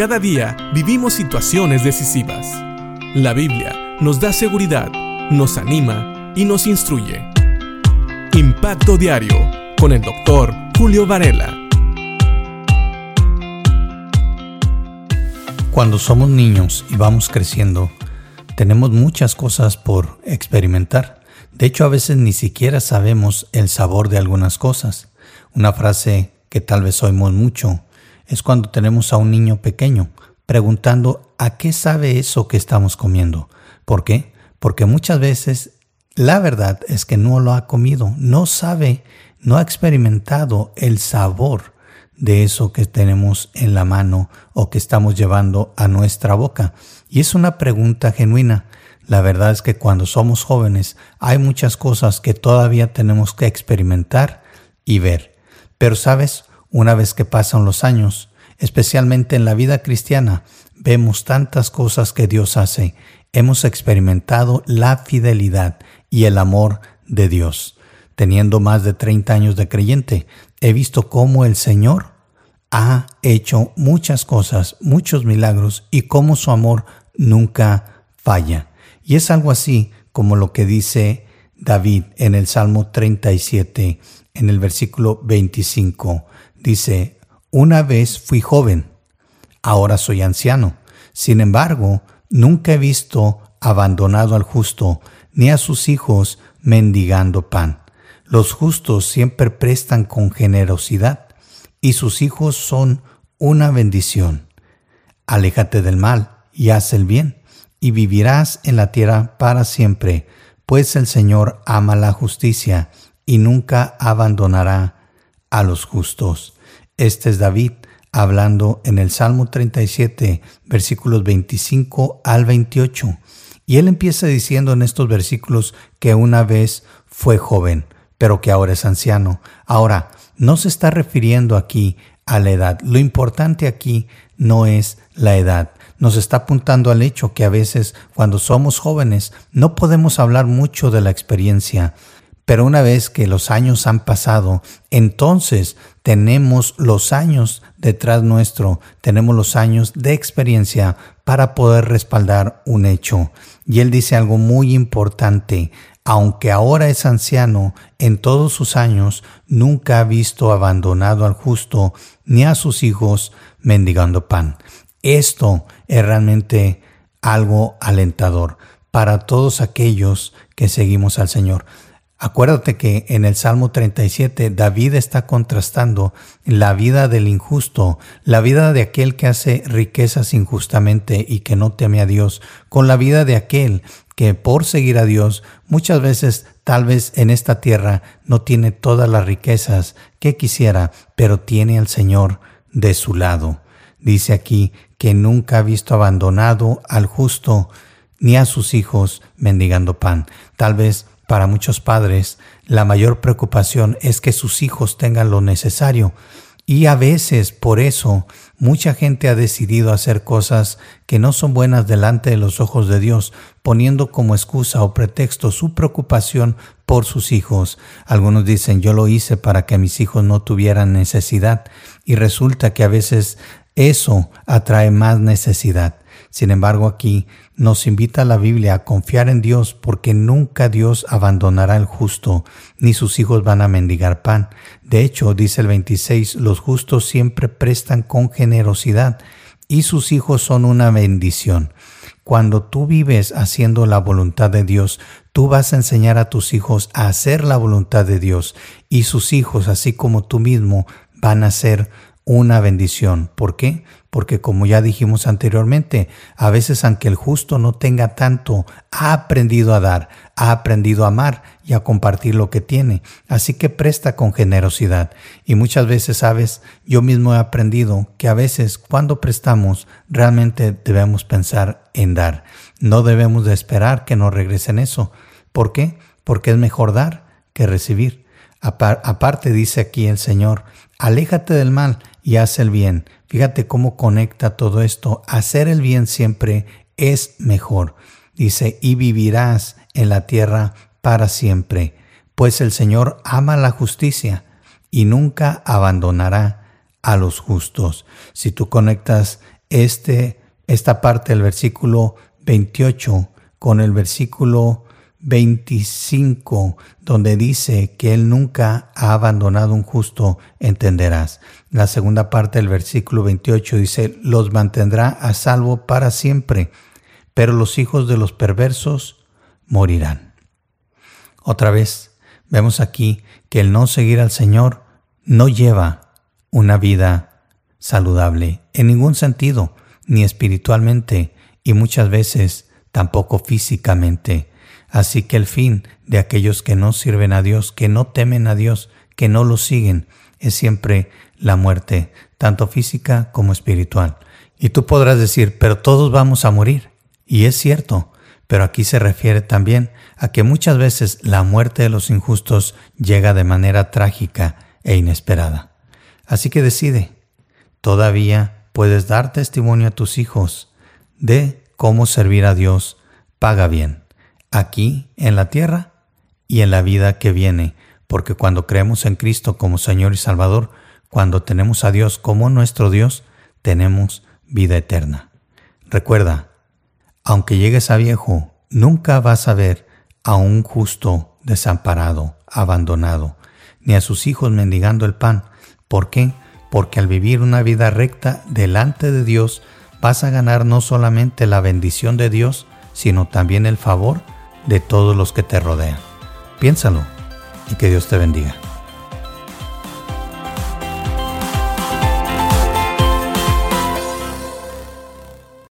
Cada día vivimos situaciones decisivas. La Biblia nos da seguridad, nos anima y nos instruye. Impacto Diario con el doctor Julio Varela. Cuando somos niños y vamos creciendo, tenemos muchas cosas por experimentar. De hecho, a veces ni siquiera sabemos el sabor de algunas cosas. Una frase que tal vez oímos mucho es cuando tenemos a un niño pequeño preguntando a qué sabe eso que estamos comiendo. ¿Por qué? Porque muchas veces la verdad es que no lo ha comido, no sabe, no ha experimentado el sabor de eso que tenemos en la mano o que estamos llevando a nuestra boca. Y es una pregunta genuina. La verdad es que cuando somos jóvenes hay muchas cosas que todavía tenemos que experimentar y ver. Pero sabes, una vez que pasan los años, especialmente en la vida cristiana, vemos tantas cosas que Dios hace. Hemos experimentado la fidelidad y el amor de Dios. Teniendo más de 30 años de creyente, he visto cómo el Señor ha hecho muchas cosas, muchos milagros y cómo su amor nunca falla. Y es algo así como lo que dice David en el Salmo 37, en el versículo 25. Dice, una vez fui joven, ahora soy anciano. Sin embargo, nunca he visto abandonado al justo, ni a sus hijos mendigando pan. Los justos siempre prestan con generosidad y sus hijos son una bendición. Aléjate del mal y haz el bien, y vivirás en la tierra para siempre, pues el Señor ama la justicia y nunca abandonará a los justos. Este es David hablando en el Salmo 37, versículos 25 al 28. Y él empieza diciendo en estos versículos que una vez fue joven, pero que ahora es anciano. Ahora, no se está refiriendo aquí a la edad. Lo importante aquí no es la edad. Nos está apuntando al hecho que a veces cuando somos jóvenes no podemos hablar mucho de la experiencia, pero una vez que los años han pasado, entonces tenemos los años detrás nuestro, tenemos los años de experiencia para poder respaldar un hecho. Y él dice algo muy importante, aunque ahora es anciano, en todos sus años nunca ha visto abandonado al justo ni a sus hijos mendigando pan. Esto es realmente algo alentador para todos aquellos que seguimos al Señor. Acuérdate que en el Salmo 37 David está contrastando la vida del injusto, la vida de aquel que hace riquezas injustamente y que no teme a Dios, con la vida de aquel que por seguir a Dios muchas veces tal vez en esta tierra no tiene todas las riquezas que quisiera, pero tiene al Señor de su lado. Dice aquí que nunca ha visto abandonado al justo ni a sus hijos mendigando pan. Tal vez para muchos padres, la mayor preocupación es que sus hijos tengan lo necesario. Y a veces por eso mucha gente ha decidido hacer cosas que no son buenas delante de los ojos de Dios, poniendo como excusa o pretexto su preocupación por sus hijos. Algunos dicen yo lo hice para que mis hijos no tuvieran necesidad y resulta que a veces eso atrae más necesidad. Sin embargo, aquí nos invita la Biblia a confiar en Dios porque nunca Dios abandonará al justo, ni sus hijos van a mendigar pan. De hecho, dice el 26, los justos siempre prestan con generosidad y sus hijos son una bendición. Cuando tú vives haciendo la voluntad de Dios, tú vas a enseñar a tus hijos a hacer la voluntad de Dios y sus hijos, así como tú mismo, van a ser una bendición. ¿Por qué? Porque como ya dijimos anteriormente, a veces aunque el justo no tenga tanto, ha aprendido a dar, ha aprendido a amar y a compartir lo que tiene. Así que presta con generosidad. Y muchas veces, sabes, yo mismo he aprendido que a veces cuando prestamos realmente debemos pensar en dar. No debemos de esperar que nos regresen eso. ¿Por qué? Porque es mejor dar que recibir. Aparte dice aquí el Señor, aléjate del mal y haz el bien. Fíjate cómo conecta todo esto. Hacer el bien siempre es mejor. Dice, y vivirás en la tierra para siempre, pues el Señor ama la justicia y nunca abandonará a los justos. Si tú conectas este, esta parte del versículo 28 con el versículo 25, donde dice que Él nunca ha abandonado un justo, entenderás. La segunda parte del versículo 28 dice, los mantendrá a salvo para siempre, pero los hijos de los perversos morirán. Otra vez, vemos aquí que el no seguir al Señor no lleva una vida saludable en ningún sentido, ni espiritualmente y muchas veces tampoco físicamente. Así que el fin de aquellos que no sirven a Dios, que no temen a Dios, que no lo siguen, es siempre la muerte, tanto física como espiritual. Y tú podrás decir, pero todos vamos a morir. Y es cierto, pero aquí se refiere también a que muchas veces la muerte de los injustos llega de manera trágica e inesperada. Así que decide, todavía puedes dar testimonio a tus hijos de cómo servir a Dios paga bien, aquí en la tierra y en la vida que viene, porque cuando creemos en Cristo como Señor y Salvador, cuando tenemos a Dios como nuestro Dios, tenemos vida eterna. Recuerda, aunque llegues a viejo, nunca vas a ver a un justo desamparado, abandonado, ni a sus hijos mendigando el pan. ¿Por qué? Porque al vivir una vida recta delante de Dios, vas a ganar no solamente la bendición de Dios, sino también el favor de todos los que te rodean. Piénsalo y que Dios te bendiga.